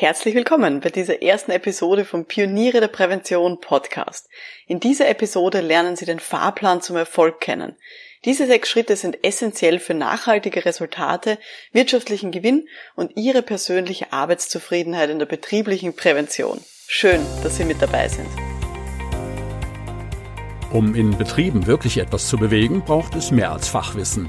Herzlich willkommen bei dieser ersten Episode vom Pioniere der Prävention Podcast. In dieser Episode lernen Sie den Fahrplan zum Erfolg kennen. Diese sechs Schritte sind essentiell für nachhaltige Resultate, wirtschaftlichen Gewinn und Ihre persönliche Arbeitszufriedenheit in der betrieblichen Prävention. Schön, dass Sie mit dabei sind. Um in Betrieben wirklich etwas zu bewegen, braucht es mehr als Fachwissen.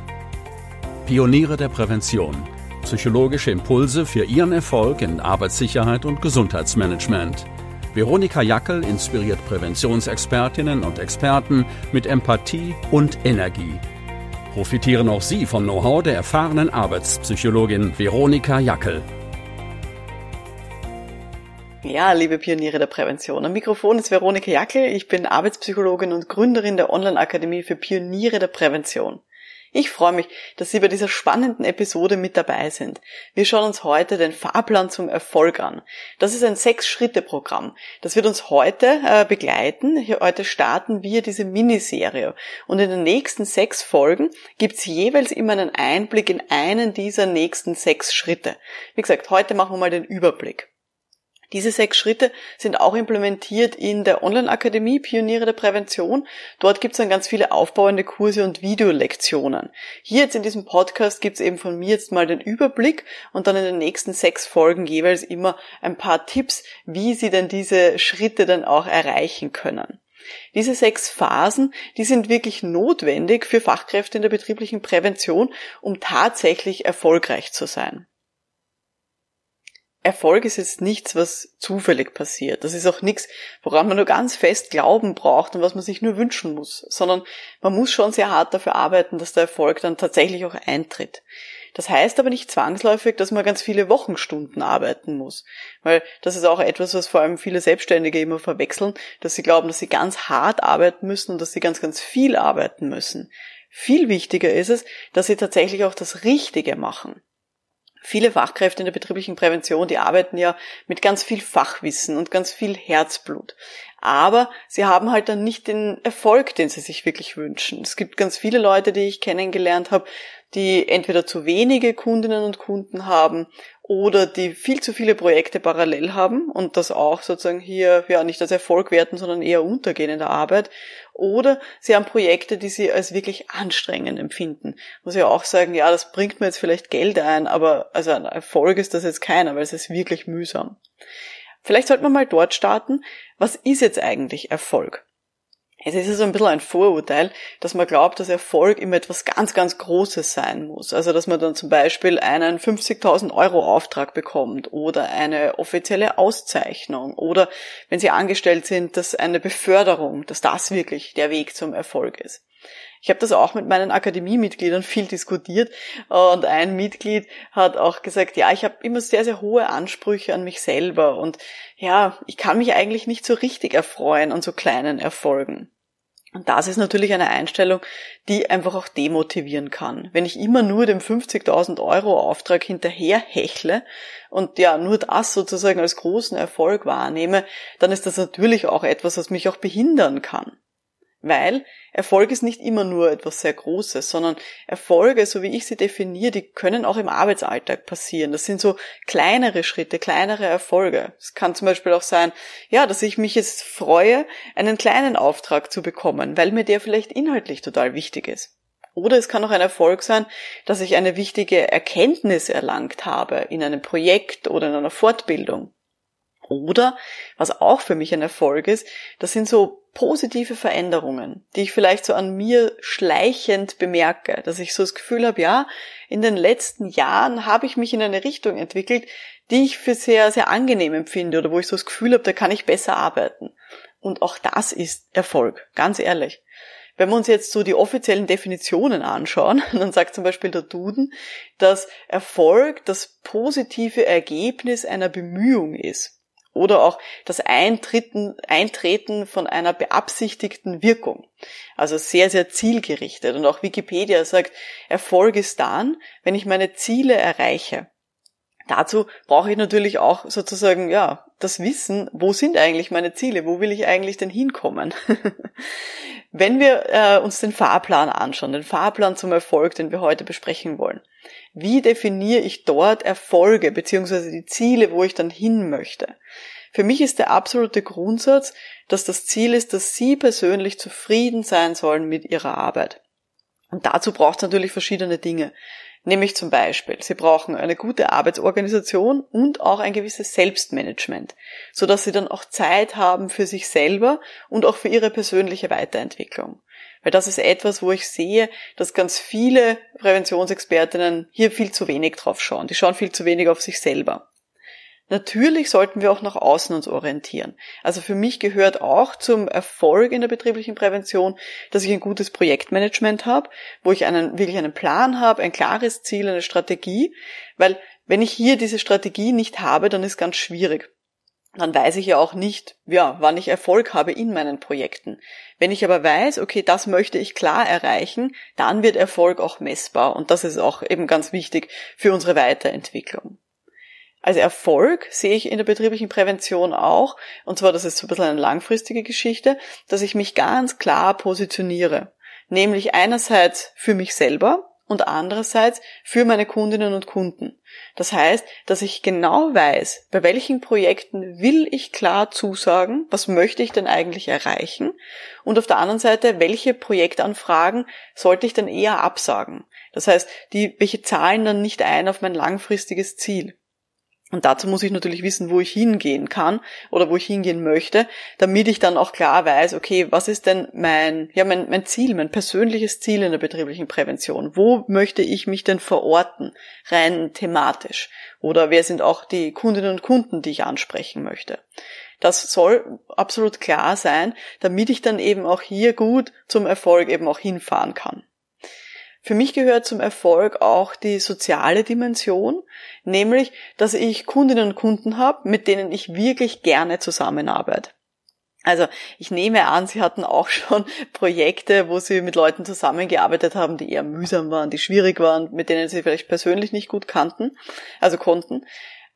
Pioniere der Prävention – Psychologische Impulse für Ihren Erfolg in Arbeitssicherheit und Gesundheitsmanagement. Veronika Jackel inspiriert Präventionsexpertinnen und Experten mit Empathie und Energie. Profitieren auch Sie vom Know-how der erfahrenen Arbeitspsychologin Veronika Jackel. Ja, liebe Pioniere der Prävention. Am Mikrofon ist Veronika Jackel. Ich bin Arbeitspsychologin und Gründerin der Online-Akademie für Pioniere der Prävention. Ich freue mich, dass Sie bei dieser spannenden Episode mit dabei sind. Wir schauen uns heute den Fahrplan zum Erfolg an. Das ist ein Sechs-Schritte-Programm. Das wird uns heute äh, begleiten. Heute starten wir diese Miniserie. Und in den nächsten sechs Folgen gibt es jeweils immer einen Einblick in einen dieser nächsten sechs Schritte. Wie gesagt, heute machen wir mal den Überblick. Diese sechs Schritte sind auch implementiert in der Online-Akademie Pioniere der Prävention. Dort gibt es dann ganz viele aufbauende Kurse und Videolektionen. Hier jetzt in diesem Podcast gibt es eben von mir jetzt mal den Überblick und dann in den nächsten sechs Folgen jeweils immer ein paar Tipps, wie Sie denn diese Schritte dann auch erreichen können. Diese sechs Phasen, die sind wirklich notwendig für Fachkräfte in der betrieblichen Prävention, um tatsächlich erfolgreich zu sein. Erfolg ist jetzt nichts, was zufällig passiert. Das ist auch nichts, woran man nur ganz fest glauben braucht und was man sich nur wünschen muss, sondern man muss schon sehr hart dafür arbeiten, dass der Erfolg dann tatsächlich auch eintritt. Das heißt aber nicht zwangsläufig, dass man ganz viele Wochenstunden arbeiten muss, weil das ist auch etwas, was vor allem viele Selbstständige immer verwechseln, dass sie glauben, dass sie ganz hart arbeiten müssen und dass sie ganz, ganz viel arbeiten müssen. Viel wichtiger ist es, dass sie tatsächlich auch das Richtige machen. Viele Fachkräfte in der betrieblichen Prävention, die arbeiten ja mit ganz viel Fachwissen und ganz viel Herzblut. Aber sie haben halt dann nicht den Erfolg, den sie sich wirklich wünschen. Es gibt ganz viele Leute, die ich kennengelernt habe, die entweder zu wenige Kundinnen und Kunden haben oder die viel zu viele Projekte parallel haben und das auch sozusagen hier ja nicht als Erfolg werten, sondern eher untergehen in der Arbeit. Oder sie haben Projekte, die sie als wirklich anstrengend empfinden. Muss ja auch sagen, ja, das bringt mir jetzt vielleicht Geld ein, aber also ein Erfolg ist das jetzt keiner, weil es ist wirklich mühsam. Vielleicht sollte man mal dort starten. Was ist jetzt eigentlich Erfolg? Es ist so ein bisschen ein Vorurteil, dass man glaubt, dass Erfolg immer etwas ganz, ganz Großes sein muss. Also, dass man dann zum Beispiel einen 50.000 Euro Auftrag bekommt oder eine offizielle Auszeichnung oder wenn Sie angestellt sind, dass eine Beförderung, dass das wirklich der Weg zum Erfolg ist. Ich habe das auch mit meinen Akademiemitgliedern viel diskutiert und ein Mitglied hat auch gesagt, ja, ich habe immer sehr, sehr hohe Ansprüche an mich selber und ja, ich kann mich eigentlich nicht so richtig erfreuen an so kleinen Erfolgen. Und das ist natürlich eine Einstellung, die einfach auch demotivieren kann. Wenn ich immer nur dem 50.000 Euro Auftrag hinterher hechle und ja nur das sozusagen als großen Erfolg wahrnehme, dann ist das natürlich auch etwas, was mich auch behindern kann. Weil Erfolg ist nicht immer nur etwas sehr Großes, sondern Erfolge, so wie ich sie definiere, die können auch im Arbeitsalltag passieren. Das sind so kleinere Schritte, kleinere Erfolge. Es kann zum Beispiel auch sein, ja, dass ich mich jetzt freue, einen kleinen Auftrag zu bekommen, weil mir der vielleicht inhaltlich total wichtig ist. Oder es kann auch ein Erfolg sein, dass ich eine wichtige Erkenntnis erlangt habe in einem Projekt oder in einer Fortbildung. Oder, was auch für mich ein Erfolg ist, das sind so positive Veränderungen, die ich vielleicht so an mir schleichend bemerke, dass ich so das Gefühl habe, ja, in den letzten Jahren habe ich mich in eine Richtung entwickelt, die ich für sehr, sehr angenehm empfinde oder wo ich so das Gefühl habe, da kann ich besser arbeiten. Und auch das ist Erfolg, ganz ehrlich. Wenn wir uns jetzt so die offiziellen Definitionen anschauen, dann sagt zum Beispiel der Duden, dass Erfolg das positive Ergebnis einer Bemühung ist. Oder auch das Eintreten, Eintreten von einer beabsichtigten Wirkung. Also sehr, sehr zielgerichtet. Und auch Wikipedia sagt, Erfolg ist dann, wenn ich meine Ziele erreiche. Dazu brauche ich natürlich auch sozusagen, ja, das Wissen, wo sind eigentlich meine Ziele? Wo will ich eigentlich denn hinkommen? Wenn wir äh, uns den Fahrplan anschauen, den Fahrplan zum Erfolg, den wir heute besprechen wollen. Wie definiere ich dort Erfolge beziehungsweise die Ziele, wo ich dann hin möchte. Für mich ist der absolute Grundsatz, dass das Ziel ist, dass Sie persönlich zufrieden sein sollen mit Ihrer Arbeit. Und dazu braucht es natürlich verschiedene Dinge. Nämlich zum Beispiel, Sie brauchen eine gute Arbeitsorganisation und auch ein gewisses Selbstmanagement, so dass Sie dann auch Zeit haben für sich selber und auch für Ihre persönliche Weiterentwicklung. Weil das ist etwas, wo ich sehe, dass ganz viele Präventionsexpertinnen hier viel zu wenig drauf schauen. Die schauen viel zu wenig auf sich selber. Natürlich sollten wir auch nach außen uns orientieren. Also für mich gehört auch zum Erfolg in der betrieblichen Prävention, dass ich ein gutes Projektmanagement habe, wo ich einen, wirklich einen Plan habe, ein klares Ziel, eine Strategie, weil wenn ich hier diese Strategie nicht habe, dann ist ganz schwierig. Dann weiß ich ja auch nicht, ja, wann ich Erfolg habe in meinen Projekten. Wenn ich aber weiß, okay, das möchte ich klar erreichen, dann wird Erfolg auch messbar und das ist auch eben ganz wichtig für unsere Weiterentwicklung. Als Erfolg sehe ich in der betrieblichen Prävention auch, und zwar das ist so ein bisschen eine langfristige Geschichte, dass ich mich ganz klar positioniere. Nämlich einerseits für mich selber und andererseits für meine Kundinnen und Kunden. Das heißt, dass ich genau weiß, bei welchen Projekten will ich klar zusagen, was möchte ich denn eigentlich erreichen und auf der anderen Seite, welche Projektanfragen sollte ich denn eher absagen. Das heißt, die, welche zahlen dann nicht ein auf mein langfristiges Ziel. Und dazu muss ich natürlich wissen, wo ich hingehen kann oder wo ich hingehen möchte, damit ich dann auch klar weiß, okay, was ist denn mein, ja, mein, mein Ziel, mein persönliches Ziel in der betrieblichen Prävention? Wo möchte ich mich denn verorten, rein thematisch? Oder wer sind auch die Kundinnen und Kunden, die ich ansprechen möchte? Das soll absolut klar sein, damit ich dann eben auch hier gut zum Erfolg eben auch hinfahren kann. Für mich gehört zum Erfolg auch die soziale Dimension, nämlich, dass ich Kundinnen und Kunden habe, mit denen ich wirklich gerne zusammenarbeite. Also ich nehme an, Sie hatten auch schon Projekte, wo Sie mit Leuten zusammengearbeitet haben, die eher mühsam waren, die schwierig waren, mit denen Sie vielleicht persönlich nicht gut kannten, also konnten.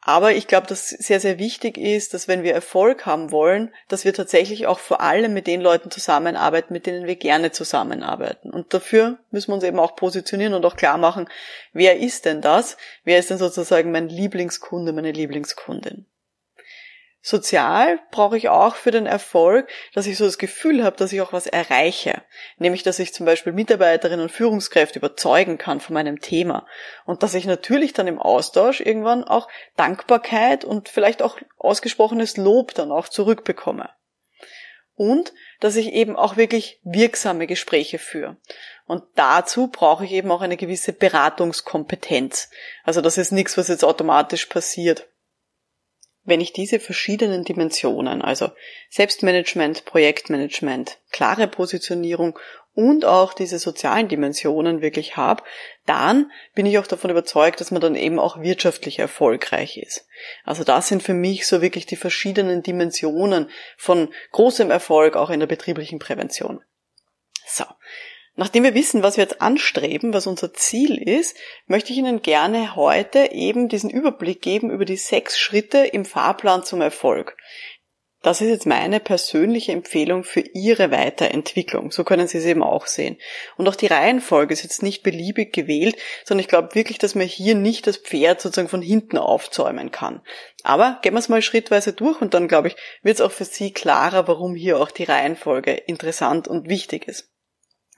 Aber ich glaube, dass sehr, sehr wichtig ist, dass wenn wir Erfolg haben wollen, dass wir tatsächlich auch vor allem mit den Leuten zusammenarbeiten, mit denen wir gerne zusammenarbeiten. Und dafür müssen wir uns eben auch positionieren und auch klar machen, wer ist denn das? Wer ist denn sozusagen mein Lieblingskunde, meine Lieblingskundin? Sozial brauche ich auch für den Erfolg, dass ich so das Gefühl habe, dass ich auch was erreiche. Nämlich, dass ich zum Beispiel Mitarbeiterinnen und Führungskräfte überzeugen kann von meinem Thema. Und dass ich natürlich dann im Austausch irgendwann auch Dankbarkeit und vielleicht auch ausgesprochenes Lob dann auch zurückbekomme. Und dass ich eben auch wirklich wirksame Gespräche führe. Und dazu brauche ich eben auch eine gewisse Beratungskompetenz. Also das ist nichts, was jetzt automatisch passiert. Wenn ich diese verschiedenen Dimensionen, also Selbstmanagement, Projektmanagement, klare Positionierung und auch diese sozialen Dimensionen wirklich habe, dann bin ich auch davon überzeugt, dass man dann eben auch wirtschaftlich erfolgreich ist. Also das sind für mich so wirklich die verschiedenen Dimensionen von großem Erfolg auch in der betrieblichen Prävention. So, Nachdem wir wissen, was wir jetzt anstreben, was unser Ziel ist, möchte ich Ihnen gerne heute eben diesen Überblick geben über die sechs Schritte im Fahrplan zum Erfolg. Das ist jetzt meine persönliche Empfehlung für Ihre Weiterentwicklung. So können Sie es eben auch sehen. Und auch die Reihenfolge ist jetzt nicht beliebig gewählt, sondern ich glaube wirklich, dass man hier nicht das Pferd sozusagen von hinten aufzäumen kann. Aber gehen wir es mal schrittweise durch und dann, glaube ich, wird es auch für Sie klarer, warum hier auch die Reihenfolge interessant und wichtig ist.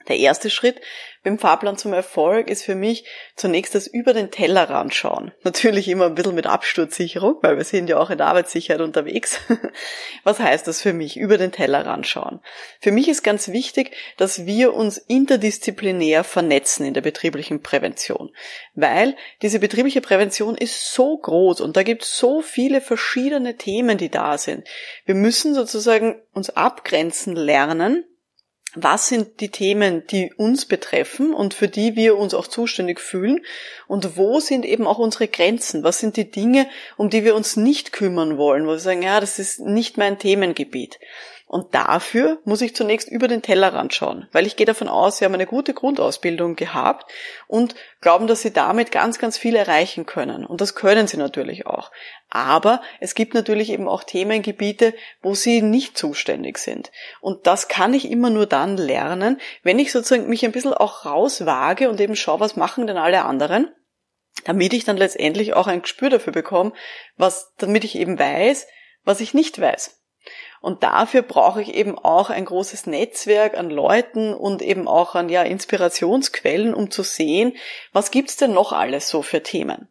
Der erste Schritt beim Fahrplan zum Erfolg ist für mich zunächst das über den Tellerrand schauen. Natürlich immer ein bisschen mit Absturzsicherung, weil wir sind ja auch in der Arbeitssicherheit unterwegs. Was heißt das für mich? Über den Tellerrand schauen. Für mich ist ganz wichtig, dass wir uns interdisziplinär vernetzen in der betrieblichen Prävention. Weil diese betriebliche Prävention ist so groß und da gibt es so viele verschiedene Themen, die da sind. Wir müssen sozusagen uns abgrenzen lernen was sind die Themen, die uns betreffen und für die wir uns auch zuständig fühlen? Und wo sind eben auch unsere Grenzen, was sind die Dinge, um die wir uns nicht kümmern wollen, wo wir sagen, ja, das ist nicht mein Themengebiet. Und dafür muss ich zunächst über den Tellerrand schauen, weil ich gehe davon aus, Sie haben eine gute Grundausbildung gehabt und glauben, dass Sie damit ganz, ganz viel erreichen können. Und das können Sie natürlich auch. Aber es gibt natürlich eben auch Themengebiete, wo Sie nicht zuständig sind. Und das kann ich immer nur dann lernen, wenn ich sozusagen mich ein bisschen auch rauswage und eben schaue, was machen denn alle anderen damit ich dann letztendlich auch ein Gespür dafür bekomme, was, damit ich eben weiß, was ich nicht weiß. Und dafür brauche ich eben auch ein großes Netzwerk an Leuten und eben auch an ja, Inspirationsquellen, um zu sehen, was gibt's denn noch alles so für Themen.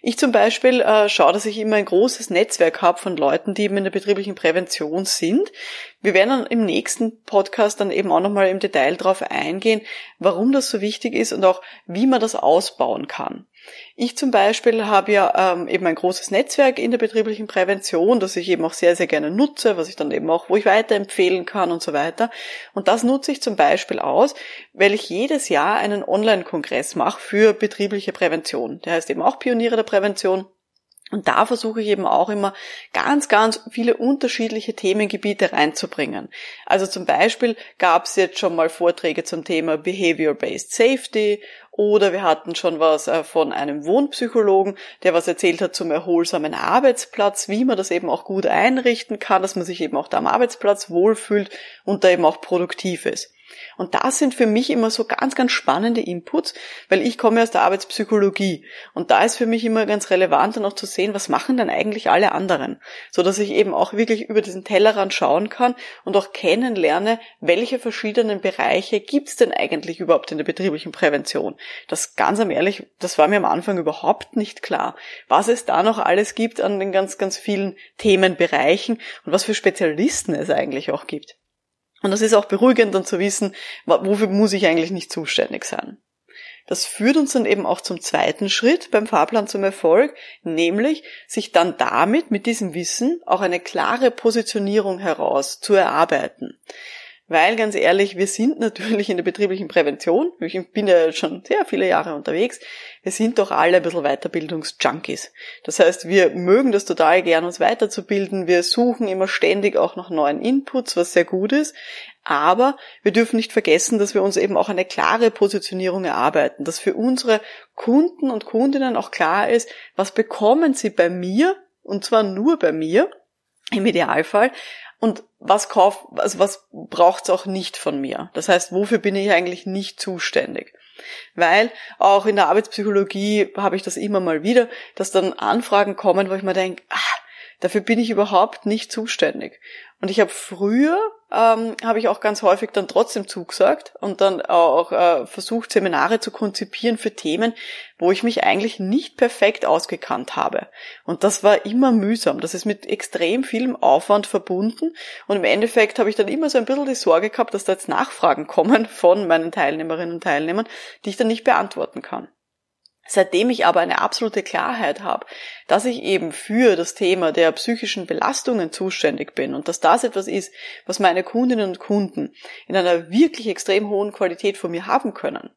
Ich zum Beispiel äh, schaue, dass ich immer ein großes Netzwerk habe von Leuten, die eben in der betrieblichen Prävention sind. Wir werden dann im nächsten Podcast dann eben auch nochmal im Detail darauf eingehen, warum das so wichtig ist und auch wie man das ausbauen kann. Ich zum Beispiel habe ja ähm, eben ein großes Netzwerk in der betrieblichen Prävention, das ich eben auch sehr, sehr gerne nutze, was ich dann eben auch, wo ich weiterempfehlen kann und so weiter. Und das nutze ich zum Beispiel aus, weil ich jedes Jahr einen Online-Kongress mache für betriebliche Prävention. Der heißt eben auch Pioniere der Prävention. Und da versuche ich eben auch immer ganz, ganz viele unterschiedliche Themengebiete reinzubringen. Also zum Beispiel gab es jetzt schon mal Vorträge zum Thema Behavior-Based Safety oder wir hatten schon was äh, von einem Wohnpsychologen, der was erzählt hat zum erholsamen Arbeitsplatz, wie man das eben auch gut einrichten kann, dass man sich eben auch da am Arbeitsplatz wohlfühlt und da eben auch produktiv ist. Und das sind für mich immer so ganz, ganz spannende Inputs, weil ich komme aus der Arbeitspsychologie. Und da ist für mich immer ganz relevant, dann auch zu sehen, was machen denn eigentlich alle anderen? So dass ich eben auch wirklich über diesen Tellerrand schauen kann und auch kennenlerne, welche verschiedenen Bereiche gibt's denn eigentlich überhaupt in der betrieblichen Prävention? Das ganz am ehrlich, das war mir am Anfang überhaupt nicht klar. Was es da noch alles gibt an den ganz, ganz vielen Themenbereichen und was für Spezialisten es eigentlich auch gibt. Und das ist auch beruhigend dann zu wissen, wofür muss ich eigentlich nicht zuständig sein. Das führt uns dann eben auch zum zweiten Schritt beim Fahrplan zum Erfolg, nämlich sich dann damit, mit diesem Wissen, auch eine klare Positionierung heraus zu erarbeiten. Weil ganz ehrlich, wir sind natürlich in der betrieblichen Prävention, ich bin ja schon sehr viele Jahre unterwegs, wir sind doch alle ein bisschen Weiterbildungsjunkies. Das heißt, wir mögen das total gern, uns weiterzubilden, wir suchen immer ständig auch nach neuen Inputs, was sehr gut ist, aber wir dürfen nicht vergessen, dass wir uns eben auch eine klare Positionierung erarbeiten, dass für unsere Kunden und Kundinnen auch klar ist, was bekommen sie bei mir, und zwar nur bei mir, im Idealfall, und was kauf, also was braucht's auch nicht von mir? Das heißt, wofür bin ich eigentlich nicht zuständig? Weil auch in der Arbeitspsychologie habe ich das immer mal wieder, dass dann Anfragen kommen, wo ich mir denke, ah, dafür bin ich überhaupt nicht zuständig. Und ich habe früher ähm, habe ich auch ganz häufig dann trotzdem zugesagt und dann auch äh, versucht, Seminare zu konzipieren für Themen, wo ich mich eigentlich nicht perfekt ausgekannt habe. Und das war immer mühsam. Das ist mit extrem vielem Aufwand verbunden. Und im Endeffekt habe ich dann immer so ein bisschen die Sorge gehabt, dass da jetzt Nachfragen kommen von meinen Teilnehmerinnen und Teilnehmern, die ich dann nicht beantworten kann. Seitdem ich aber eine absolute Klarheit habe, dass ich eben für das Thema der psychischen Belastungen zuständig bin und dass das etwas ist, was meine Kundinnen und Kunden in einer wirklich extrem hohen Qualität von mir haben können.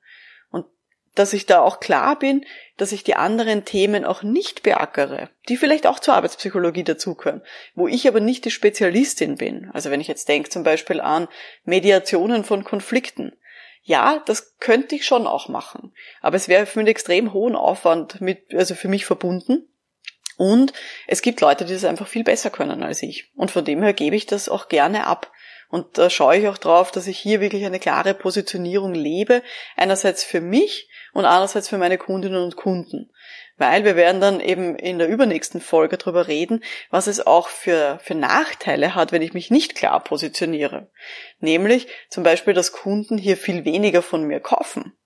Und dass ich da auch klar bin, dass ich die anderen Themen auch nicht beackere, die vielleicht auch zur Arbeitspsychologie dazugehören, wo ich aber nicht die Spezialistin bin. Also wenn ich jetzt denke zum Beispiel an Mediationen von Konflikten, ja, das könnte ich schon auch machen. Aber es wäre für einen extrem hohen Aufwand mit, also für mich verbunden. Und es gibt Leute, die das einfach viel besser können als ich. Und von dem her gebe ich das auch gerne ab. Und da schaue ich auch drauf, dass ich hier wirklich eine klare Positionierung lebe. Einerseits für mich und andererseits für meine Kundinnen und Kunden weil wir werden dann eben in der übernächsten Folge darüber reden, was es auch für, für Nachteile hat, wenn ich mich nicht klar positioniere. Nämlich zum Beispiel, dass Kunden hier viel weniger von mir kaufen.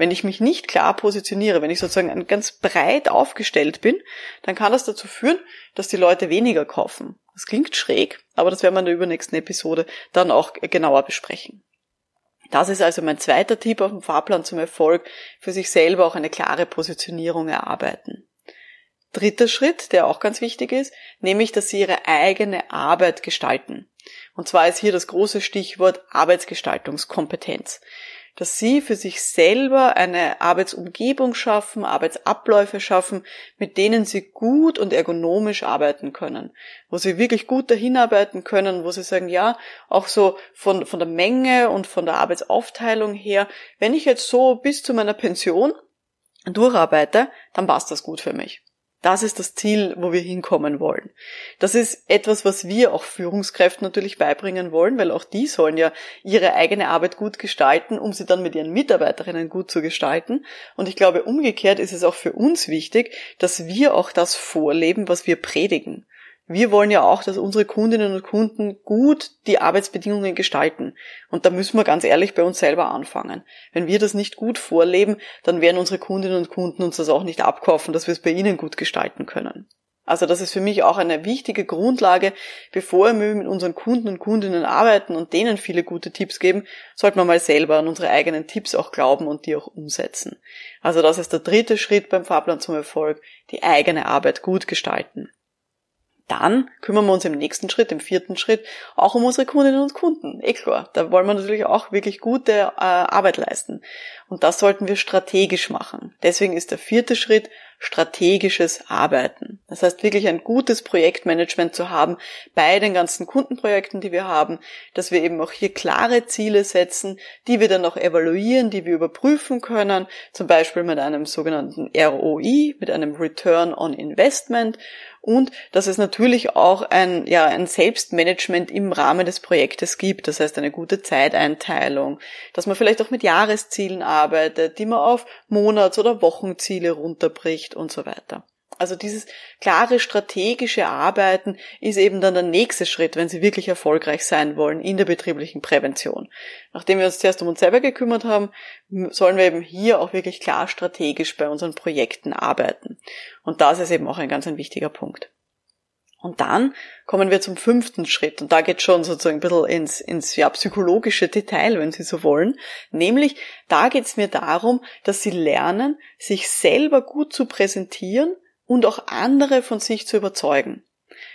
Wenn ich mich nicht klar positioniere, wenn ich sozusagen ganz breit aufgestellt bin, dann kann das dazu führen, dass die Leute weniger kaufen. Das klingt schräg, aber das werden wir in der übernächsten Episode dann auch genauer besprechen. Das ist also mein zweiter Tipp auf dem Fahrplan zum Erfolg, für sich selber auch eine klare Positionierung erarbeiten. Dritter Schritt, der auch ganz wichtig ist, nämlich, dass Sie Ihre eigene Arbeit gestalten. Und zwar ist hier das große Stichwort Arbeitsgestaltungskompetenz dass sie für sich selber eine Arbeitsumgebung schaffen, Arbeitsabläufe schaffen, mit denen sie gut und ergonomisch arbeiten können, wo sie wirklich gut dahin arbeiten können, wo sie sagen, ja, auch so von, von der Menge und von der Arbeitsaufteilung her, wenn ich jetzt so bis zu meiner Pension durcharbeite, dann passt das gut für mich. Das ist das Ziel, wo wir hinkommen wollen. Das ist etwas, was wir auch Führungskräften natürlich beibringen wollen, weil auch die sollen ja ihre eigene Arbeit gut gestalten, um sie dann mit ihren Mitarbeiterinnen gut zu gestalten. Und ich glaube, umgekehrt ist es auch für uns wichtig, dass wir auch das vorleben, was wir predigen. Wir wollen ja auch, dass unsere Kundinnen und Kunden gut die Arbeitsbedingungen gestalten. Und da müssen wir ganz ehrlich bei uns selber anfangen. Wenn wir das nicht gut vorleben, dann werden unsere Kundinnen und Kunden uns das auch nicht abkaufen, dass wir es bei ihnen gut gestalten können. Also das ist für mich auch eine wichtige Grundlage. Bevor wir mit unseren Kunden und Kundinnen arbeiten und denen viele gute Tipps geben, sollten wir mal selber an unsere eigenen Tipps auch glauben und die auch umsetzen. Also das ist der dritte Schritt beim Fahrplan zum Erfolg, die eigene Arbeit gut gestalten dann kümmern wir uns im nächsten Schritt, im vierten Schritt, auch um unsere Kundinnen und Kunden. Eh klar, da wollen wir natürlich auch wirklich gute äh, Arbeit leisten. Und das sollten wir strategisch machen. Deswegen ist der vierte Schritt strategisches Arbeiten. Das heißt wirklich ein gutes Projektmanagement zu haben bei den ganzen Kundenprojekten, die wir haben, dass wir eben auch hier klare Ziele setzen, die wir dann auch evaluieren, die wir überprüfen können, zum Beispiel mit einem sogenannten ROI, mit einem Return on Investment und dass es natürlich auch ein, ja, ein Selbstmanagement im Rahmen des Projektes gibt. Das heißt, eine gute Zeiteinteilung, dass man vielleicht auch mit Jahreszielen arbeitet, die man auf Monats- oder Wochenziele runterbricht und so weiter. Also dieses klare strategische Arbeiten ist eben dann der nächste Schritt, wenn Sie wirklich erfolgreich sein wollen in der betrieblichen Prävention. Nachdem wir uns zuerst um uns selber gekümmert haben, sollen wir eben hier auch wirklich klar strategisch bei unseren Projekten arbeiten. Und das ist eben auch ein ganz ein wichtiger Punkt. Und dann kommen wir zum fünften Schritt. Und da geht schon sozusagen ein bisschen ins, ins ja, psychologische Detail, wenn Sie so wollen. Nämlich, da geht es mir darum, dass Sie lernen, sich selber gut zu präsentieren und auch andere von sich zu überzeugen.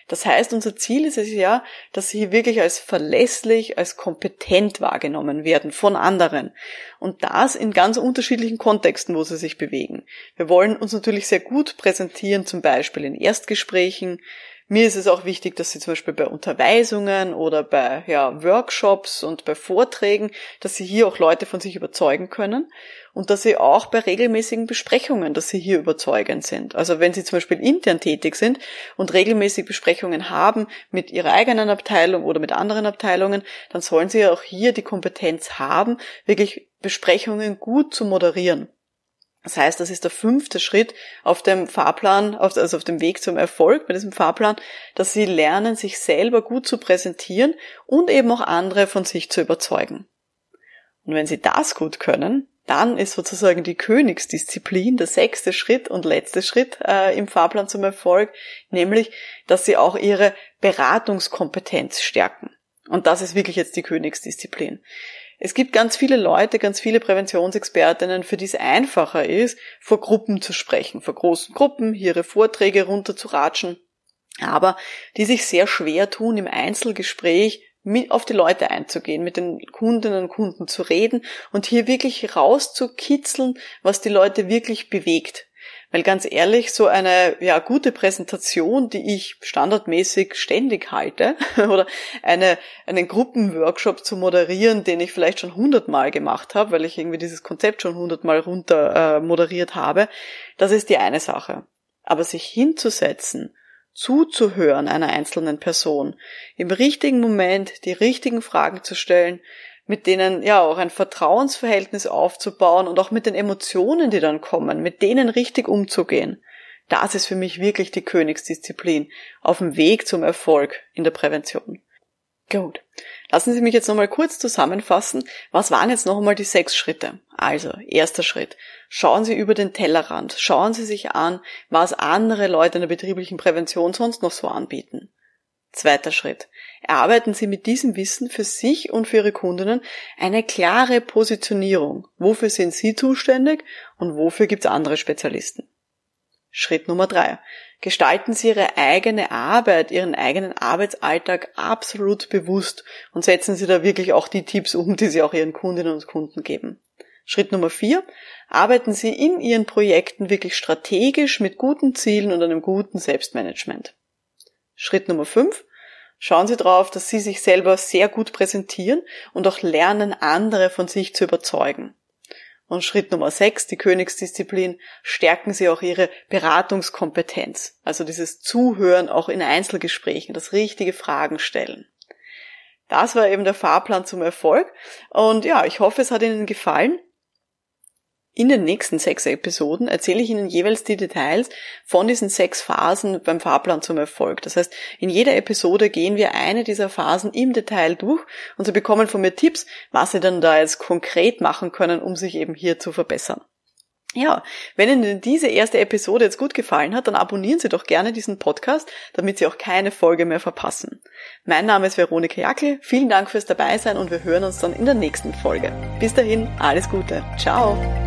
Das heißt, unser Ziel ist es ja, dass sie wirklich als verlässlich, als kompetent wahrgenommen werden von anderen. Und das in ganz unterschiedlichen Kontexten, wo sie sich bewegen. Wir wollen uns natürlich sehr gut präsentieren, zum Beispiel in Erstgesprächen, mir ist es auch wichtig, dass Sie zum Beispiel bei Unterweisungen oder bei ja, Workshops und bei Vorträgen, dass Sie hier auch Leute von sich überzeugen können und dass Sie auch bei regelmäßigen Besprechungen, dass Sie hier überzeugend sind. Also wenn Sie zum Beispiel intern tätig sind und regelmäßig Besprechungen haben mit Ihrer eigenen Abteilung oder mit anderen Abteilungen, dann sollen Sie auch hier die Kompetenz haben, wirklich Besprechungen gut zu moderieren. Das heißt, das ist der fünfte Schritt auf dem Fahrplan, also auf dem Weg zum Erfolg bei diesem Fahrplan, dass sie lernen, sich selber gut zu präsentieren und eben auch andere von sich zu überzeugen. Und wenn sie das gut können, dann ist sozusagen die Königsdisziplin der sechste Schritt und letzte Schritt äh, im Fahrplan zum Erfolg, nämlich, dass sie auch ihre Beratungskompetenz stärken. Und das ist wirklich jetzt die Königsdisziplin. Es gibt ganz viele Leute, ganz viele Präventionsexpertinnen, für die es einfacher ist, vor Gruppen zu sprechen, vor großen Gruppen, ihre Vorträge runterzuratschen, aber die sich sehr schwer tun, im Einzelgespräch mit auf die Leute einzugehen, mit den Kundinnen und Kunden zu reden und hier wirklich rauszukitzeln, was die Leute wirklich bewegt. Weil ganz ehrlich, so eine ja, gute Präsentation, die ich standardmäßig ständig halte, oder eine, einen Gruppenworkshop zu moderieren, den ich vielleicht schon hundertmal gemacht habe, weil ich irgendwie dieses Konzept schon hundertmal runter äh, moderiert habe, das ist die eine Sache. Aber sich hinzusetzen, zuzuhören einer einzelnen Person, im richtigen Moment die richtigen Fragen zu stellen, mit denen ja auch ein Vertrauensverhältnis aufzubauen und auch mit den Emotionen, die dann kommen, mit denen richtig umzugehen. Das ist für mich wirklich die Königsdisziplin auf dem Weg zum Erfolg in der Prävention. Gut. Lassen Sie mich jetzt nochmal kurz zusammenfassen. Was waren jetzt noch einmal die sechs Schritte? Also, erster Schritt. Schauen Sie über den Tellerrand. Schauen Sie sich an, was andere Leute in der betrieblichen Prävention sonst noch so anbieten. Zweiter Schritt. Erarbeiten Sie mit diesem Wissen für sich und für Ihre Kundinnen eine klare Positionierung. Wofür sind Sie zuständig und wofür gibt es andere Spezialisten? Schritt Nummer drei. Gestalten Sie Ihre eigene Arbeit, Ihren eigenen Arbeitsalltag absolut bewusst und setzen Sie da wirklich auch die Tipps um, die Sie auch Ihren Kundinnen und Kunden geben. Schritt Nummer vier. Arbeiten Sie in Ihren Projekten wirklich strategisch mit guten Zielen und einem guten Selbstmanagement. Schritt Nummer fünf. Schauen Sie darauf, dass Sie sich selber sehr gut präsentieren und auch lernen, andere von sich zu überzeugen. Und Schritt Nummer sechs, die Königsdisziplin, stärken Sie auch Ihre Beratungskompetenz. Also dieses Zuhören auch in Einzelgesprächen, das richtige Fragen stellen. Das war eben der Fahrplan zum Erfolg. Und ja, ich hoffe, es hat Ihnen gefallen. In den nächsten sechs Episoden erzähle ich Ihnen jeweils die Details von diesen sechs Phasen beim Fahrplan zum Erfolg. Das heißt, in jeder Episode gehen wir eine dieser Phasen im Detail durch und Sie bekommen von mir Tipps, was Sie dann da jetzt konkret machen können, um sich eben hier zu verbessern. Ja, wenn Ihnen diese erste Episode jetzt gut gefallen hat, dann abonnieren Sie doch gerne diesen Podcast, damit Sie auch keine Folge mehr verpassen. Mein Name ist Veronika Jackel, vielen Dank fürs Dabeisein und wir hören uns dann in der nächsten Folge. Bis dahin, alles Gute. Ciao.